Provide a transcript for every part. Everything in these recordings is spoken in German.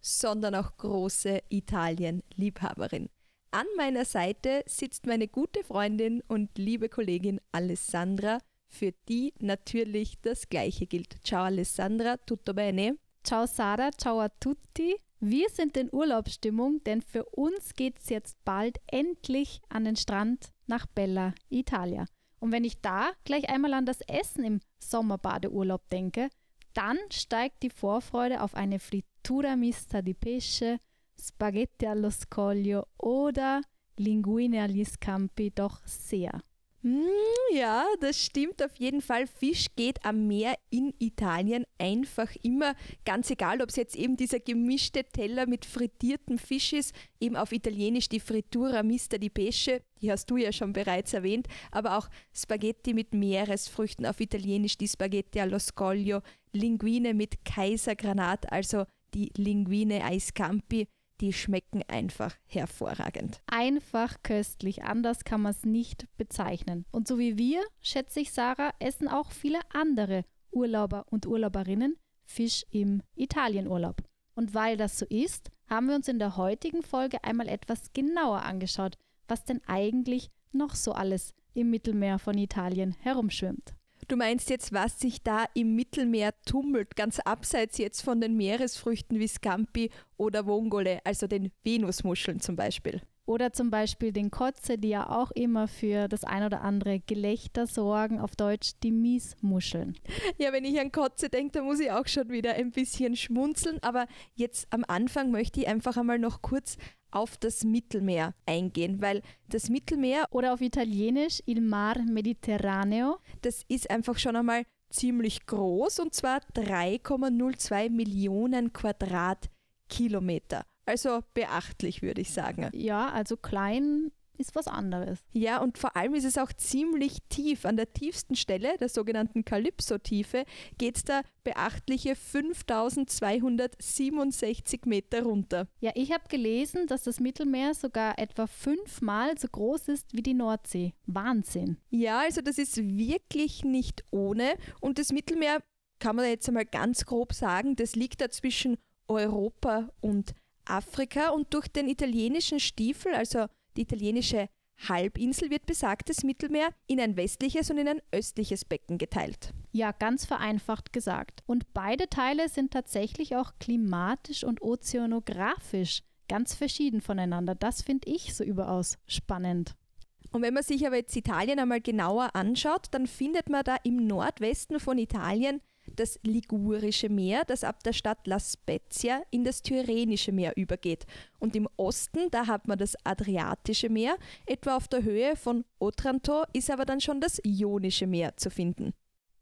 sondern auch große Italien-Liebhaberin. An meiner Seite sitzt meine gute Freundin und liebe Kollegin Alessandra, für die natürlich das Gleiche gilt. Ciao Alessandra, tutto bene? Ciao Sarah, ciao a tutti. Wir sind in Urlaubsstimmung, denn für uns geht es jetzt bald endlich an den Strand nach Bella, Italia. Und wenn ich da gleich einmal an das Essen im Sommerbadeurlaub denke, dann steigt die Vorfreude auf eine Frittura mista di pesce, Spaghetti allo scoglio oder Linguine agli scampi doch sehr. Mm, ja, das stimmt auf jeden Fall. Fisch geht am Meer in Italien einfach immer, ganz egal, ob es jetzt eben dieser gemischte Teller mit frittiertem Fisch ist, eben auf Italienisch die Frittura Mista di Pesce, die hast du ja schon bereits erwähnt, aber auch Spaghetti mit Meeresfrüchten, auf Italienisch die Spaghetti allo scoglio, Linguine mit Kaisergranat, also die Linguine ai scampi die schmecken einfach hervorragend. Einfach köstlich, anders kann man es nicht bezeichnen. Und so wie wir, schätze ich Sarah, essen auch viele andere Urlauber und Urlauberinnen Fisch im Italienurlaub. Und weil das so ist, haben wir uns in der heutigen Folge einmal etwas genauer angeschaut, was denn eigentlich noch so alles im Mittelmeer von Italien herumschwimmt. Du meinst jetzt, was sich da im Mittelmeer tummelt, ganz abseits jetzt von den Meeresfrüchten wie Scampi oder Vongole, also den Venusmuscheln zum Beispiel. Oder zum Beispiel den Kotze, die ja auch immer für das ein oder andere Gelächter sorgen, auf Deutsch die Miesmuscheln. Ja, wenn ich an Kotze denke, da muss ich auch schon wieder ein bisschen schmunzeln. Aber jetzt am Anfang möchte ich einfach einmal noch kurz auf das Mittelmeer eingehen, weil das Mittelmeer oder auf Italienisch Il Mar Mediterraneo, das ist einfach schon einmal ziemlich groß und zwar 3,02 Millionen Quadratkilometer. Also beachtlich, würde ich sagen. Ja, also klein ist was anderes. Ja, und vor allem ist es auch ziemlich tief. An der tiefsten Stelle, der sogenannten Kalypso-Tiefe, geht es da beachtliche 5267 Meter runter. Ja, ich habe gelesen, dass das Mittelmeer sogar etwa fünfmal so groß ist wie die Nordsee. Wahnsinn. Ja, also das ist wirklich nicht ohne. Und das Mittelmeer, kann man jetzt einmal ganz grob sagen, das liegt da zwischen Europa und Afrika und durch den italienischen Stiefel, also die italienische Halbinsel wird besagtes Mittelmeer in ein westliches und in ein östliches Becken geteilt. Ja, ganz vereinfacht gesagt. Und beide Teile sind tatsächlich auch klimatisch und ozeanografisch ganz verschieden voneinander. Das finde ich so überaus spannend. Und wenn man sich aber jetzt Italien einmal genauer anschaut, dann findet man da im Nordwesten von Italien das Ligurische Meer, das ab der Stadt La Spezia in das Tyrrhenische Meer übergeht. Und im Osten, da hat man das Adriatische Meer, etwa auf der Höhe von Otranto ist aber dann schon das Ionische Meer zu finden.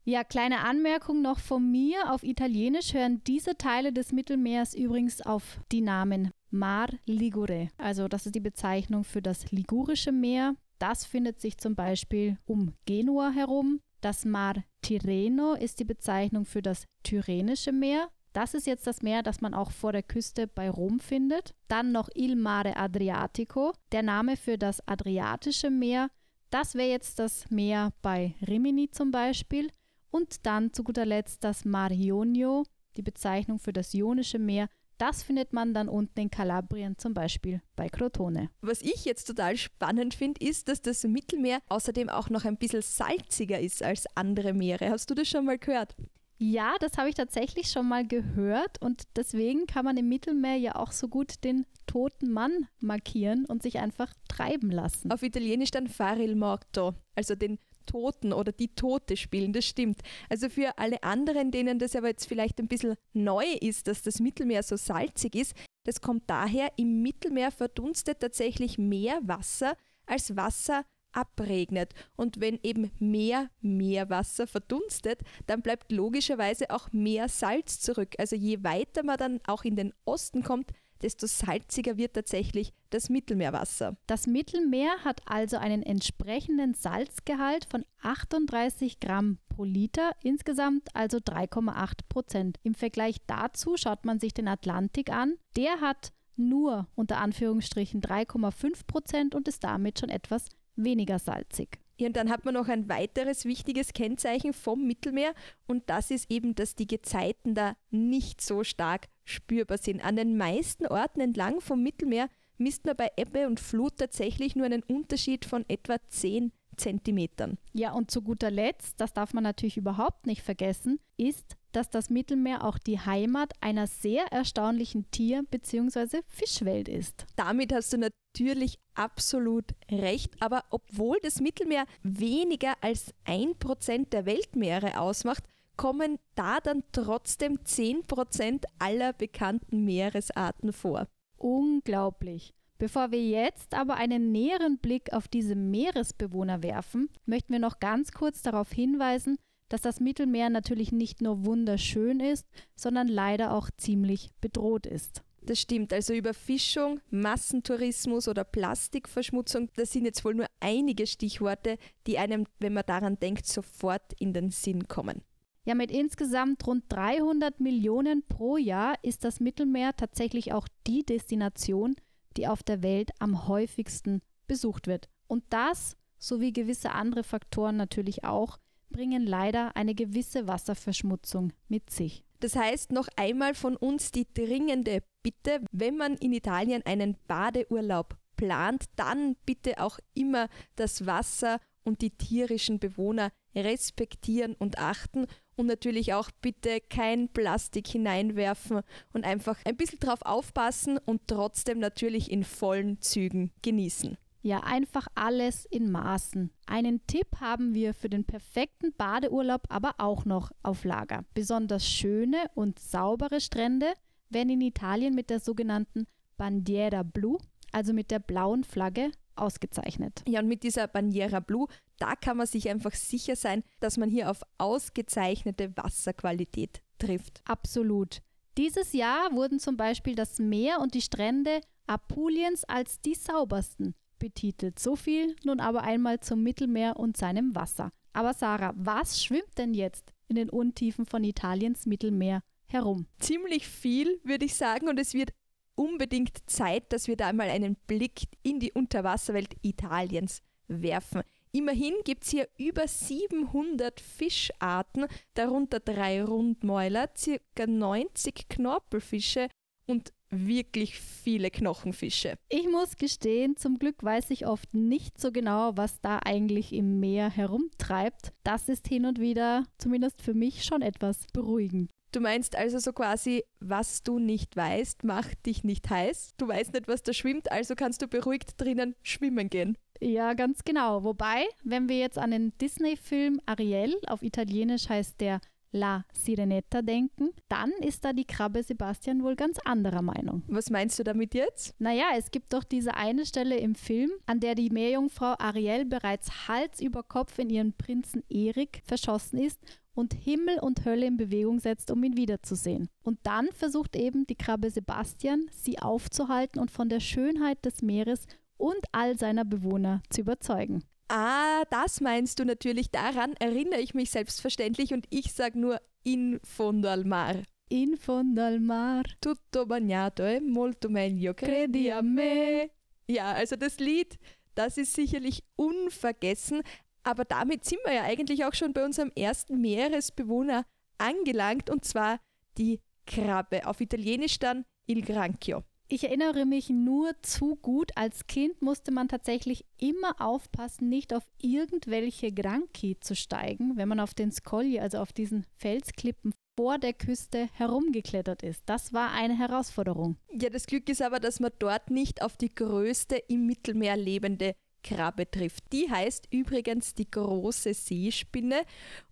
Ja, kleine Anmerkung noch von mir. Auf Italienisch hören diese Teile des Mittelmeers übrigens auf die Namen Mar Ligure. Also das ist die Bezeichnung für das Ligurische Meer. Das findet sich zum Beispiel um Genua herum. Das Mar Tirreno ist die Bezeichnung für das Tyrrhenische Meer. Das ist jetzt das Meer, das man auch vor der Küste bei Rom findet. Dann noch Il Mare Adriatico, der Name für das Adriatische Meer. Das wäre jetzt das Meer bei Rimini zum Beispiel. Und dann zu guter Letzt das Mar Ionio, die Bezeichnung für das Ionische Meer. Das findet man dann unten in Kalabrien, zum Beispiel bei Crotone. Was ich jetzt total spannend finde, ist, dass das Mittelmeer außerdem auch noch ein bisschen salziger ist als andere Meere. Hast du das schon mal gehört? Ja, das habe ich tatsächlich schon mal gehört und deswegen kann man im Mittelmeer ja auch so gut den toten Mann markieren und sich einfach treiben lassen. Auf Italienisch dann fare il morto, also den Toten oder die Tote spielen, das stimmt. Also für alle anderen, denen das aber jetzt vielleicht ein bisschen neu ist, dass das Mittelmeer so salzig ist, das kommt daher, im Mittelmeer verdunstet tatsächlich mehr Wasser, als Wasser abregnet. Und wenn eben mehr Meerwasser verdunstet, dann bleibt logischerweise auch mehr Salz zurück. Also je weiter man dann auch in den Osten kommt, desto salziger wird tatsächlich das Mittelmeerwasser. Das Mittelmeer hat also einen entsprechenden Salzgehalt von 38 Gramm pro Liter, insgesamt also 3,8 Prozent. Im Vergleich dazu schaut man sich den Atlantik an. Der hat nur unter Anführungsstrichen 3,5 Prozent und ist damit schon etwas weniger salzig. Ja, und dann hat man noch ein weiteres wichtiges Kennzeichen vom Mittelmeer und das ist eben, dass die Gezeiten da nicht so stark spürbar sind. An den meisten Orten entlang vom Mittelmeer misst man bei Ebbe und Flut tatsächlich nur einen Unterschied von etwa 10 Zentimetern. Ja, und zu guter Letzt, das darf man natürlich überhaupt nicht vergessen, ist, dass das Mittelmeer auch die Heimat einer sehr erstaunlichen Tier- bzw. Fischwelt ist. Damit hast du natürlich absolut recht, aber obwohl das Mittelmeer weniger als ein Prozent der Weltmeere ausmacht, kommen da dann trotzdem 10% aller bekannten Meeresarten vor. Unglaublich. Bevor wir jetzt aber einen näheren Blick auf diese Meeresbewohner werfen, möchten wir noch ganz kurz darauf hinweisen, dass das Mittelmeer natürlich nicht nur wunderschön ist, sondern leider auch ziemlich bedroht ist. Das stimmt, also Überfischung, Massentourismus oder Plastikverschmutzung, das sind jetzt wohl nur einige Stichworte, die einem, wenn man daran denkt, sofort in den Sinn kommen. Ja, mit insgesamt rund 300 Millionen pro Jahr ist das Mittelmeer tatsächlich auch die Destination, die auf der Welt am häufigsten besucht wird. Und das, sowie gewisse andere Faktoren natürlich auch, bringen leider eine gewisse Wasserverschmutzung mit sich. Das heißt noch einmal von uns die dringende Bitte, wenn man in Italien einen Badeurlaub plant, dann bitte auch immer das Wasser und die tierischen Bewohner respektieren und achten und natürlich auch bitte kein Plastik hineinwerfen und einfach ein bisschen drauf aufpassen und trotzdem natürlich in vollen Zügen genießen. Ja, einfach alles in Maßen. Einen Tipp haben wir für den perfekten Badeurlaub aber auch noch auf Lager. Besonders schöne und saubere Strände werden in Italien mit der sogenannten Bandiera Blu, also mit der blauen Flagge, ausgezeichnet. Ja, und mit dieser Bandiera Blu, da kann man sich einfach sicher sein, dass man hier auf ausgezeichnete Wasserqualität trifft. Absolut. Dieses Jahr wurden zum Beispiel das Meer und die Strände Apuliens als die saubersten betitelt. So viel nun aber einmal zum Mittelmeer und seinem Wasser. Aber Sarah, was schwimmt denn jetzt in den Untiefen von Italiens Mittelmeer herum? Ziemlich viel, würde ich sagen, und es wird unbedingt Zeit, dass wir da mal einen Blick in die Unterwasserwelt Italiens werfen. Immerhin gibt es hier über 700 Fischarten, darunter drei Rundmäuler, ca. 90 Knorpelfische und wirklich viele Knochenfische. Ich muss gestehen, zum Glück weiß ich oft nicht so genau, was da eigentlich im Meer herumtreibt. Das ist hin und wieder, zumindest für mich, schon etwas beruhigend. Du meinst also so quasi, was du nicht weißt, macht dich nicht heiß. Du weißt nicht, was da schwimmt, also kannst du beruhigt drinnen schwimmen gehen. Ja, ganz genau. Wobei, wenn wir jetzt an den Disney-Film Ariel, auf Italienisch heißt der La Sirenetta denken, dann ist da die Krabbe Sebastian wohl ganz anderer Meinung. Was meinst du damit jetzt? Naja, es gibt doch diese eine Stelle im Film, an der die Meerjungfrau Ariel bereits Hals über Kopf in ihren Prinzen Erik verschossen ist und Himmel und Hölle in Bewegung setzt, um ihn wiederzusehen. Und dann versucht eben die Krabbe Sebastian, sie aufzuhalten und von der Schönheit des Meeres und all seiner Bewohner zu überzeugen. Ah, das meinst du natürlich. Daran erinnere ich mich selbstverständlich und ich sage nur in fondo al mar. In fondo al mar. Tutto bagnato e molto meglio, credi a me. Ja, also das Lied, das ist sicherlich unvergessen, aber damit sind wir ja eigentlich auch schon bei unserem ersten Meeresbewohner angelangt und zwar die Krabbe, auf Italienisch dann il granchio. Ich erinnere mich nur zu gut. Als Kind musste man tatsächlich immer aufpassen, nicht auf irgendwelche Granchi zu steigen, wenn man auf den Scogli, also auf diesen Felsklippen vor der Küste herumgeklettert ist. Das war eine Herausforderung. Ja, das Glück ist aber, dass man dort nicht auf die größte im Mittelmeer lebende Krabbe trifft. Die heißt übrigens die große Seespinne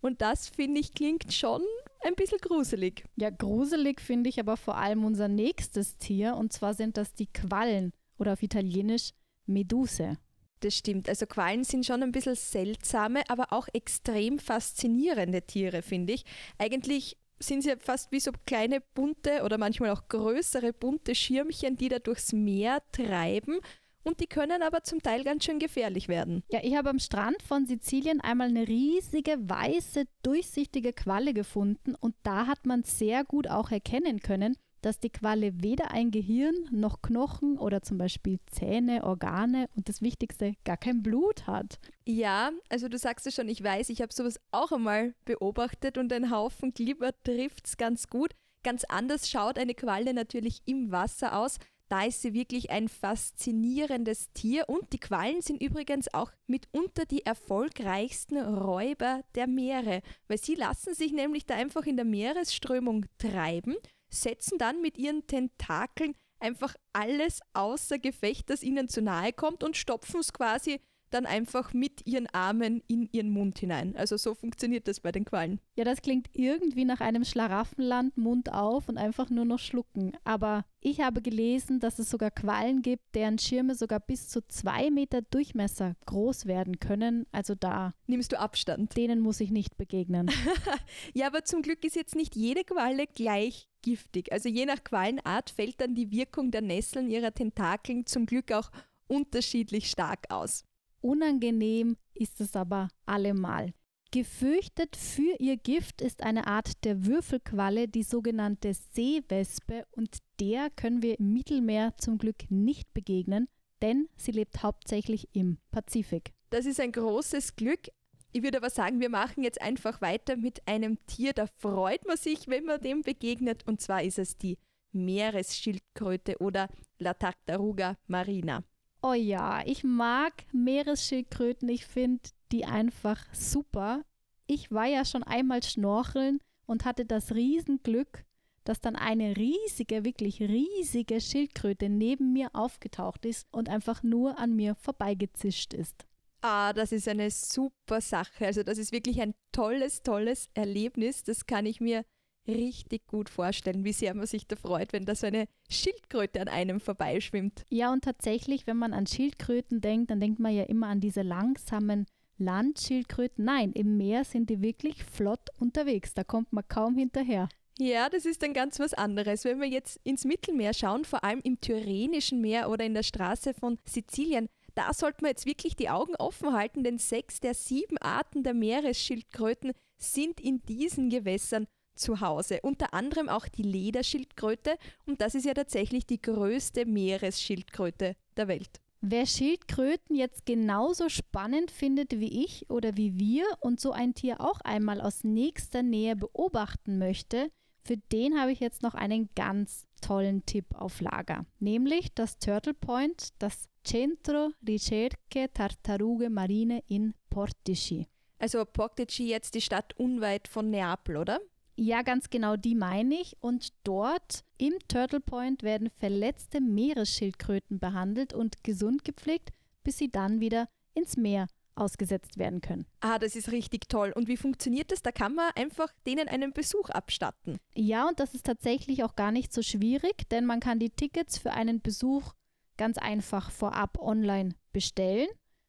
und das finde ich klingt schon ein bisschen gruselig. Ja, gruselig finde ich aber vor allem unser nächstes Tier und zwar sind das die Quallen oder auf Italienisch Meduse. Das stimmt. Also Quallen sind schon ein bisschen seltsame, aber auch extrem faszinierende Tiere, finde ich. Eigentlich sind sie fast wie so kleine bunte oder manchmal auch größere bunte Schirmchen, die da durchs Meer treiben. Und die können aber zum Teil ganz schön gefährlich werden. Ja, ich habe am Strand von Sizilien einmal eine riesige, weiße, durchsichtige Qualle gefunden und da hat man sehr gut auch erkennen können, dass die Qualle weder ein Gehirn noch Knochen oder zum Beispiel Zähne, Organe und das Wichtigste, gar kein Blut hat. Ja, also du sagst es schon, ich weiß, ich habe sowas auch einmal beobachtet und ein Haufen Glibber trifft es ganz gut. Ganz anders schaut eine Qualle natürlich im Wasser aus. Da ist sie wirklich ein faszinierendes Tier. Und die Quallen sind übrigens auch mitunter die erfolgreichsten Räuber der Meere, weil sie lassen sich nämlich da einfach in der Meeresströmung treiben setzen dann mit ihren Tentakeln einfach alles außer Gefecht, das ihnen zu nahe kommt und stopfen es quasi dann einfach mit ihren Armen in ihren Mund hinein. Also so funktioniert das bei den Quallen. Ja, das klingt irgendwie nach einem Schlaraffenland, Mund auf und einfach nur noch schlucken. Aber ich habe gelesen, dass es sogar Quallen gibt, deren Schirme sogar bis zu zwei Meter Durchmesser groß werden können. Also da. Nimmst du Abstand? Denen muss ich nicht begegnen. ja, aber zum Glück ist jetzt nicht jede Qualle gleich giftig. Also je nach Quallenart fällt dann die Wirkung der Nesseln ihrer Tentakeln zum Glück auch unterschiedlich stark aus. Unangenehm ist es aber allemal. Gefürchtet für ihr Gift ist eine Art der Würfelqualle, die sogenannte Seewespe, und der können wir im Mittelmeer zum Glück nicht begegnen, denn sie lebt hauptsächlich im Pazifik. Das ist ein großes Glück. Ich würde aber sagen, wir machen jetzt einfach weiter mit einem Tier, da freut man sich, wenn man dem begegnet, und zwar ist es die Meeresschildkröte oder La Tartaruga marina. Oh ja, ich mag Meeresschildkröten. Ich finde die einfach super. Ich war ja schon einmal schnorcheln und hatte das Riesenglück, dass dann eine riesige, wirklich riesige Schildkröte neben mir aufgetaucht ist und einfach nur an mir vorbeigezischt ist. Ah, das ist eine super Sache. Also das ist wirklich ein tolles, tolles Erlebnis. Das kann ich mir richtig gut vorstellen, wie sehr man sich da freut, wenn da so eine Schildkröte an einem vorbeischwimmt. Ja, und tatsächlich, wenn man an Schildkröten denkt, dann denkt man ja immer an diese langsamen Landschildkröten. Nein, im Meer sind die wirklich flott unterwegs. Da kommt man kaum hinterher. Ja, das ist dann ganz was anderes. Wenn wir jetzt ins Mittelmeer schauen, vor allem im Tyrrhenischen Meer oder in der Straße von Sizilien, da sollte man jetzt wirklich die Augen offen halten, denn sechs der sieben Arten der Meeresschildkröten sind in diesen Gewässern zu Hause. Unter anderem auch die Lederschildkröte und das ist ja tatsächlich die größte Meeresschildkröte der Welt. Wer Schildkröten jetzt genauso spannend findet wie ich oder wie wir und so ein Tier auch einmal aus nächster Nähe beobachten möchte, für den habe ich jetzt noch einen ganz tollen Tipp auf Lager, nämlich das Turtle Point, das Centro Ricerche Tartaruge Marine in Portici. Also Portici jetzt die Stadt unweit von Neapel, oder? Ja, ganz genau, die meine ich. Und dort im Turtle Point werden verletzte Meeresschildkröten behandelt und gesund gepflegt, bis sie dann wieder ins Meer ausgesetzt werden können. Ah, das ist richtig toll. Und wie funktioniert das? Da kann man einfach denen einen Besuch abstatten. Ja, und das ist tatsächlich auch gar nicht so schwierig, denn man kann die Tickets für einen Besuch ganz einfach vorab online bestellen.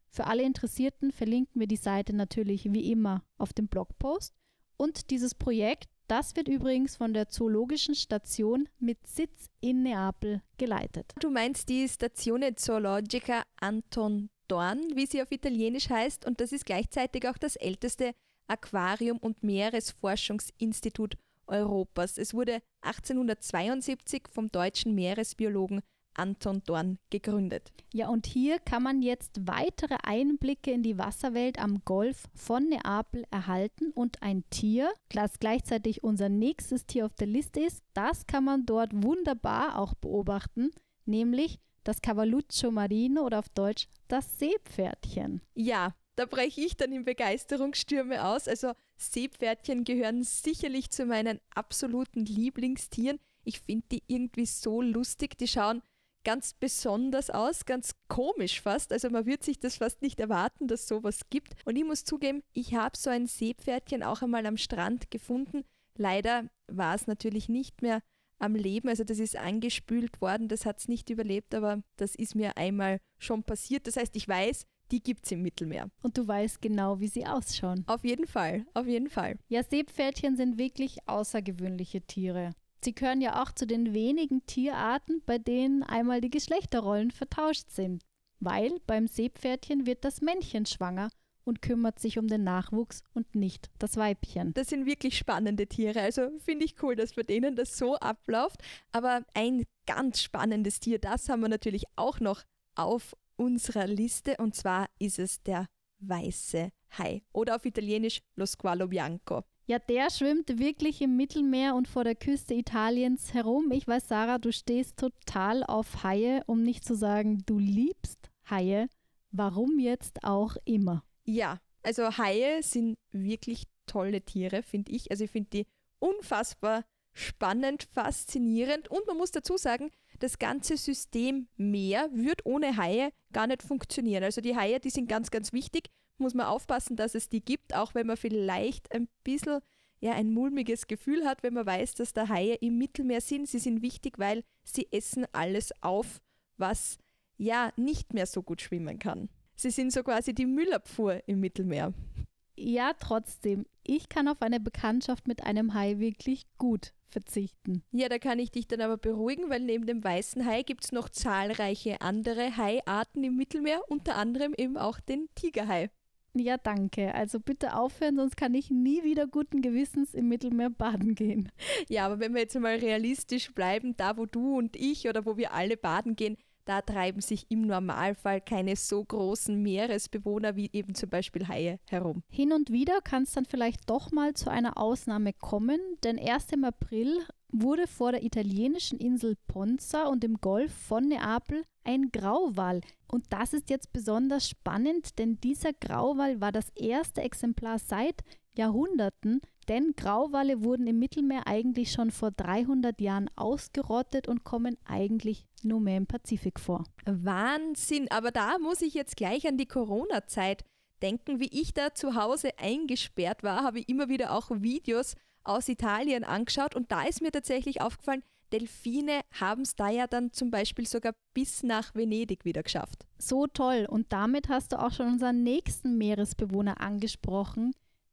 Für alle Interessierten verlinken wir die Seite natürlich wie immer auf dem Blogpost. Und dieses Projekt das wird übrigens von der Zoologischen Station mit Sitz in Neapel geleitet. Du meinst die Stazione Zoologica Anton Dorn, wie sie auf Italienisch heißt, und das ist gleichzeitig auch das älteste Aquarium- und Meeresforschungsinstitut Europas. Es wurde 1872 vom deutschen Meeresbiologen Anton Dorn gegründet. Ja, und hier kann man jetzt weitere Einblicke in die Wasserwelt am Golf von Neapel erhalten und ein Tier, das gleichzeitig unser nächstes Tier auf der Liste ist, das kann man dort wunderbar auch beobachten, nämlich das Cavalluccio Marino oder auf Deutsch das Seepferdchen. Ja, da breche ich dann in Begeisterungsstürme aus. Also Seepferdchen gehören sicherlich zu meinen absoluten Lieblingstieren. Ich finde die irgendwie so lustig. Die schauen ganz besonders aus, ganz komisch fast. Also man wird sich das fast nicht erwarten, dass sowas gibt. Und ich muss zugeben, ich habe so ein Seepferdchen auch einmal am Strand gefunden. Leider war es natürlich nicht mehr am Leben. Also das ist angespült worden, das hat es nicht überlebt, aber das ist mir einmal schon passiert. Das heißt, ich weiß, die gibt es im Mittelmeer. Und du weißt genau, wie sie ausschauen. Auf jeden Fall, auf jeden Fall. Ja, Seepferdchen sind wirklich außergewöhnliche Tiere. Sie gehören ja auch zu den wenigen Tierarten, bei denen einmal die Geschlechterrollen vertauscht sind. Weil beim Seepferdchen wird das Männchen schwanger und kümmert sich um den Nachwuchs und nicht das Weibchen. Das sind wirklich spannende Tiere. Also finde ich cool, dass bei denen das so abläuft. Aber ein ganz spannendes Tier, das haben wir natürlich auch noch auf unserer Liste und zwar ist es der weiße Hai oder auf Italienisch Lo Squalo Bianco. Ja, der schwimmt wirklich im Mittelmeer und vor der Küste Italiens herum. Ich weiß, Sarah, du stehst total auf Haie, um nicht zu sagen, du liebst Haie. Warum jetzt auch immer? Ja, also Haie sind wirklich tolle Tiere, finde ich. Also ich finde die unfassbar spannend, faszinierend und man muss dazu sagen, das ganze System Meer wird ohne Haie gar nicht funktionieren. Also die Haie, die sind ganz, ganz wichtig muss man aufpassen, dass es die gibt, auch wenn man vielleicht ein bisschen ja, ein mulmiges Gefühl hat, wenn man weiß, dass da Haie im Mittelmeer sind. Sie sind wichtig, weil sie essen alles auf, was ja nicht mehr so gut schwimmen kann. Sie sind so quasi die Müllabfuhr im Mittelmeer. Ja, trotzdem. Ich kann auf eine Bekanntschaft mit einem Hai wirklich gut verzichten. Ja, da kann ich dich dann aber beruhigen, weil neben dem weißen Hai gibt es noch zahlreiche andere Haiarten im Mittelmeer, unter anderem eben auch den Tigerhai. Ja, danke. Also bitte aufhören, sonst kann ich nie wieder guten Gewissens im Mittelmeer baden gehen. Ja, aber wenn wir jetzt mal realistisch bleiben, da wo du und ich oder wo wir alle baden gehen, da treiben sich im Normalfall keine so großen Meeresbewohner wie eben zum Beispiel Haie herum. Hin und wieder kann es dann vielleicht doch mal zu einer Ausnahme kommen, denn erst im April wurde vor der italienischen Insel Ponza und im Golf von Neapel ein Grauwal. Und das ist jetzt besonders spannend, denn dieser Grauwal war das erste Exemplar seit Jahrhunderten, denn Grauwale wurden im Mittelmeer eigentlich schon vor 300 Jahren ausgerottet und kommen eigentlich nur mehr im Pazifik vor. Wahnsinn, aber da muss ich jetzt gleich an die Corona-Zeit denken. Wie ich da zu Hause eingesperrt war, habe ich immer wieder auch Videos aus Italien angeschaut und da ist mir tatsächlich aufgefallen, Delfine haben es da ja dann zum Beispiel sogar bis nach Venedig wieder geschafft. So toll. Und damit hast du auch schon unseren nächsten Meeresbewohner angesprochen,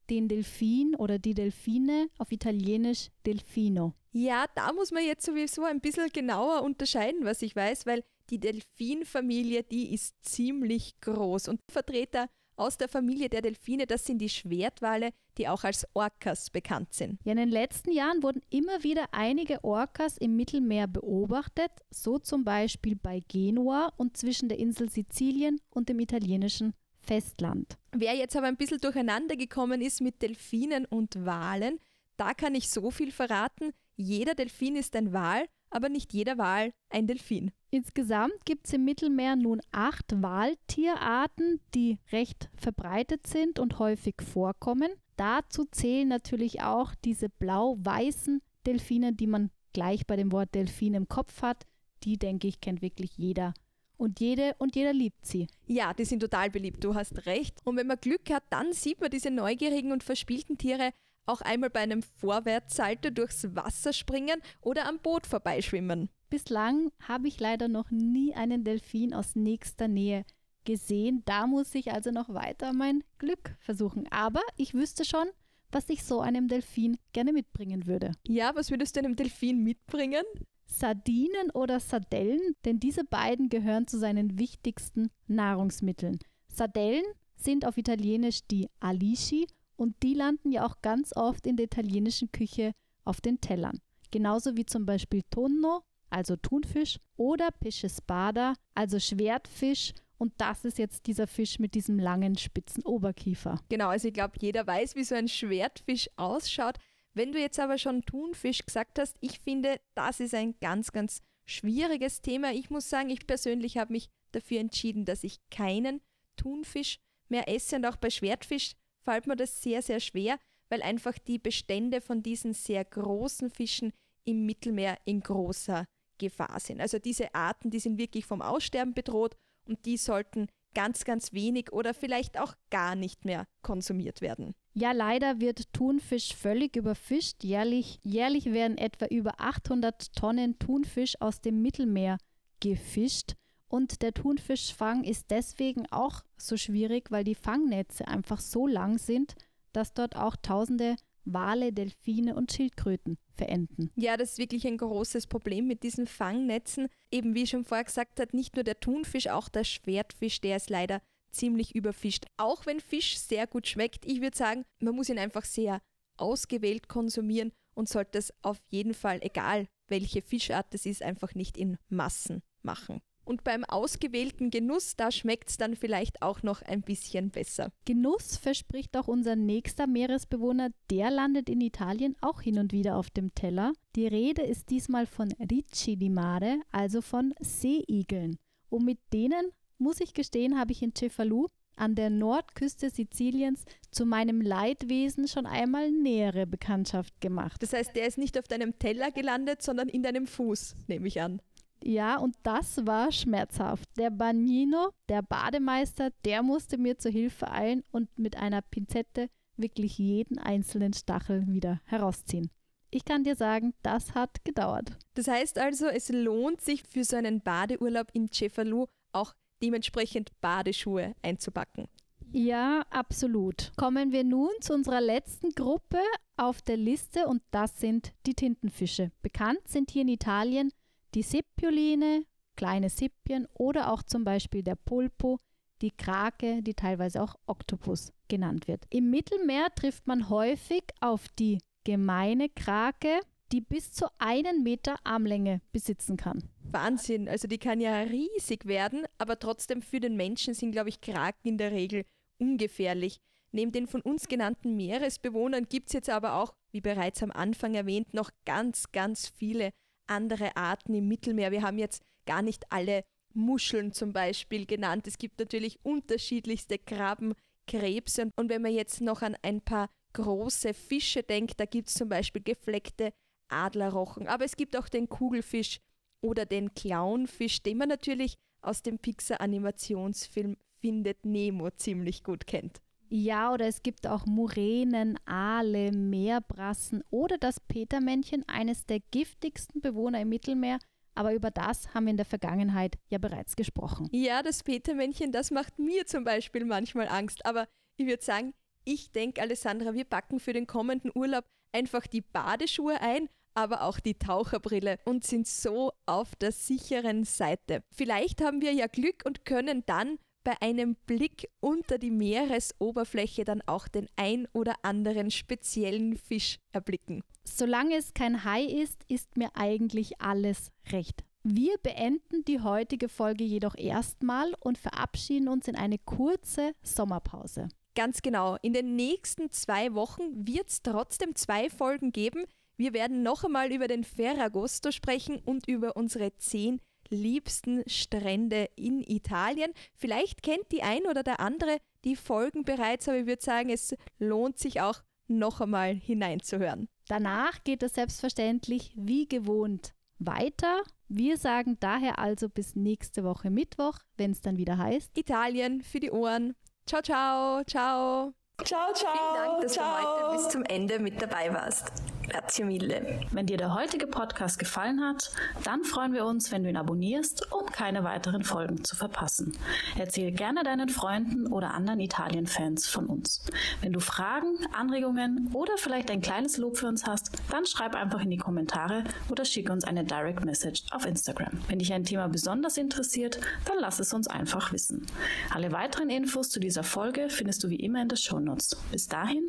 den Delfin oder die Delfine auf Italienisch Delfino. Ja, da muss man jetzt sowieso ein bisschen genauer unterscheiden, was ich weiß, weil die Delfinfamilie, die ist ziemlich groß und Vertreter aus der Familie der Delfine, das sind die Schwertwale, die auch als Orcas bekannt sind. Ja, in den letzten Jahren wurden immer wieder einige Orcas im Mittelmeer beobachtet, so zum Beispiel bei Genua und zwischen der Insel Sizilien und dem italienischen Festland. Wer jetzt aber ein bisschen durcheinander gekommen ist mit Delfinen und Walen, da kann ich so viel verraten. Jeder Delfin ist ein Wal, aber nicht jeder Wal ein Delfin. Insgesamt gibt es im Mittelmeer nun acht Waltierarten, die recht verbreitet sind und häufig vorkommen. Dazu zählen natürlich auch diese blau-weißen Delfine, die man gleich bei dem Wort Delfin im Kopf hat. Die, denke ich, kennt wirklich jeder. Und jede und jeder liebt sie. Ja, die sind total beliebt, du hast recht. Und wenn man Glück hat, dann sieht man diese neugierigen und verspielten Tiere auch einmal bei einem Vorwärtssalto durchs Wasser springen oder am Boot vorbeischwimmen. Bislang habe ich leider noch nie einen Delfin aus nächster Nähe gesehen. Da muss ich also noch weiter mein Glück versuchen. Aber ich wüsste schon, was ich so einem Delfin gerne mitbringen würde. Ja, was würdest du einem Delfin mitbringen? Sardinen oder Sardellen, denn diese beiden gehören zu seinen wichtigsten Nahrungsmitteln. Sardellen sind auf Italienisch die Alici und die landen ja auch ganz oft in der italienischen Küche auf den Tellern. Genauso wie zum Beispiel Tonno, also Thunfisch, oder Pesce Spada, also Schwertfisch. Und das ist jetzt dieser Fisch mit diesem langen, spitzen Oberkiefer. Genau, also ich glaube, jeder weiß, wie so ein Schwertfisch ausschaut. Wenn du jetzt aber schon Thunfisch gesagt hast, ich finde, das ist ein ganz, ganz schwieriges Thema. Ich muss sagen, ich persönlich habe mich dafür entschieden, dass ich keinen Thunfisch mehr esse. Und auch bei Schwertfisch fällt mir das sehr, sehr schwer, weil einfach die Bestände von diesen sehr großen Fischen im Mittelmeer in großer Gefahr sind. Also diese Arten, die sind wirklich vom Aussterben bedroht und die sollten ganz, ganz wenig oder vielleicht auch gar nicht mehr konsumiert werden. Ja, leider wird Thunfisch völlig überfischt. Jährlich, jährlich werden etwa über 800 Tonnen Thunfisch aus dem Mittelmeer gefischt Und der Thunfischfang ist deswegen auch so schwierig, weil die Fangnetze einfach so lang sind, dass dort auch tausende Wale, Delfine und Schildkröten verenden. Ja, das ist wirklich ein großes Problem mit diesen Fangnetzen. Eben wie schon vorher gesagt hat, nicht nur der Thunfisch, auch der Schwertfisch, der ist leider ziemlich überfischt. Auch wenn Fisch sehr gut schmeckt, ich würde sagen, man muss ihn einfach sehr ausgewählt konsumieren und sollte es auf jeden Fall, egal welche Fischart es ist, einfach nicht in Massen machen. Und beim ausgewählten Genuss, da schmeckt es dann vielleicht auch noch ein bisschen besser. Genuss verspricht auch unser nächster Meeresbewohner, der landet in Italien auch hin und wieder auf dem Teller. Die Rede ist diesmal von Ricci di Mare, also von Seeigeln. Und mit denen, muss ich gestehen, habe ich in Cefalù an der Nordküste Siziliens zu meinem Leidwesen schon einmal nähere Bekanntschaft gemacht. Das heißt, der ist nicht auf deinem Teller gelandet, sondern in deinem Fuß, nehme ich an. Ja, und das war schmerzhaft. Der Bagnino, der Bademeister, der musste mir zur Hilfe eilen und mit einer Pinzette wirklich jeden einzelnen Stachel wieder herausziehen. Ich kann dir sagen, das hat gedauert. Das heißt also, es lohnt sich für so einen Badeurlaub in Cefalù auch dementsprechend Badeschuhe einzupacken. Ja, absolut. Kommen wir nun zu unserer letzten Gruppe auf der Liste und das sind die Tintenfische. Bekannt sind hier in Italien die Sipioline, kleine Sippien oder auch zum Beispiel der Pulpo, die Krake, die teilweise auch Oktopus genannt wird. Im Mittelmeer trifft man häufig auf die gemeine Krake, die bis zu einen Meter Armlänge besitzen kann. Wahnsinn, also die kann ja riesig werden, aber trotzdem für den Menschen sind, glaube ich, Kraken in der Regel ungefährlich. Neben den von uns genannten Meeresbewohnern gibt es jetzt aber auch, wie bereits am Anfang erwähnt, noch ganz, ganz viele andere Arten im Mittelmeer. Wir haben jetzt gar nicht alle Muscheln zum Beispiel genannt. Es gibt natürlich unterschiedlichste Krabben, Krebse. Und wenn man jetzt noch an ein paar große Fische denkt, da gibt es zum Beispiel gefleckte Adlerrochen. Aber es gibt auch den Kugelfisch oder den Clownfisch, den man natürlich aus dem Pixar-Animationsfilm Findet Nemo ziemlich gut kennt. Ja, oder es gibt auch Muränen, Aale, Meerbrassen oder das Petermännchen, eines der giftigsten Bewohner im Mittelmeer. Aber über das haben wir in der Vergangenheit ja bereits gesprochen. Ja, das Petermännchen, das macht mir zum Beispiel manchmal Angst. Aber ich würde sagen, ich denke, Alessandra, wir packen für den kommenden Urlaub einfach die Badeschuhe ein, aber auch die Taucherbrille und sind so auf der sicheren Seite. Vielleicht haben wir ja Glück und können dann bei einem Blick unter die Meeresoberfläche dann auch den ein oder anderen speziellen Fisch erblicken. Solange es kein Hai ist, ist mir eigentlich alles recht. Wir beenden die heutige Folge jedoch erstmal und verabschieden uns in eine kurze Sommerpause. Ganz genau. In den nächsten zwei Wochen wird es trotzdem zwei Folgen geben. Wir werden noch einmal über den Ferragosto sprechen und über unsere zehn liebsten Strände in Italien. Vielleicht kennt die ein oder der andere die Folgen bereits, aber ich würde sagen, es lohnt sich auch noch einmal hineinzuhören. Danach geht es selbstverständlich wie gewohnt weiter. Wir sagen daher also bis nächste Woche Mittwoch, wenn es dann wieder heißt Italien für die Ohren. Ciao, ciao, ciao. Ciao, ciao. Vielen Dank, dass ciao. du heute bis zum Ende mit dabei warst. Grazie mille. Wenn dir der heutige Podcast gefallen hat, dann freuen wir uns, wenn du ihn abonnierst, um keine weiteren Folgen zu verpassen. Erzähl gerne deinen Freunden oder anderen Italien-Fans von uns. Wenn du Fragen, Anregungen oder vielleicht ein kleines Lob für uns hast, dann schreib einfach in die Kommentare oder schick uns eine Direct Message auf Instagram. Wenn dich ein Thema besonders interessiert, dann lass es uns einfach wissen. Alle weiteren Infos zu dieser Folge findest du wie immer in den Shownotes. Bis dahin,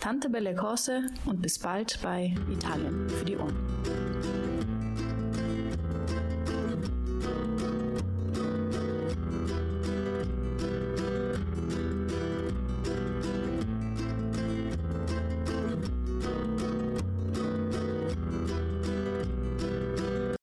Tante Belle Cose und bis bald bei Italien für die Ohren.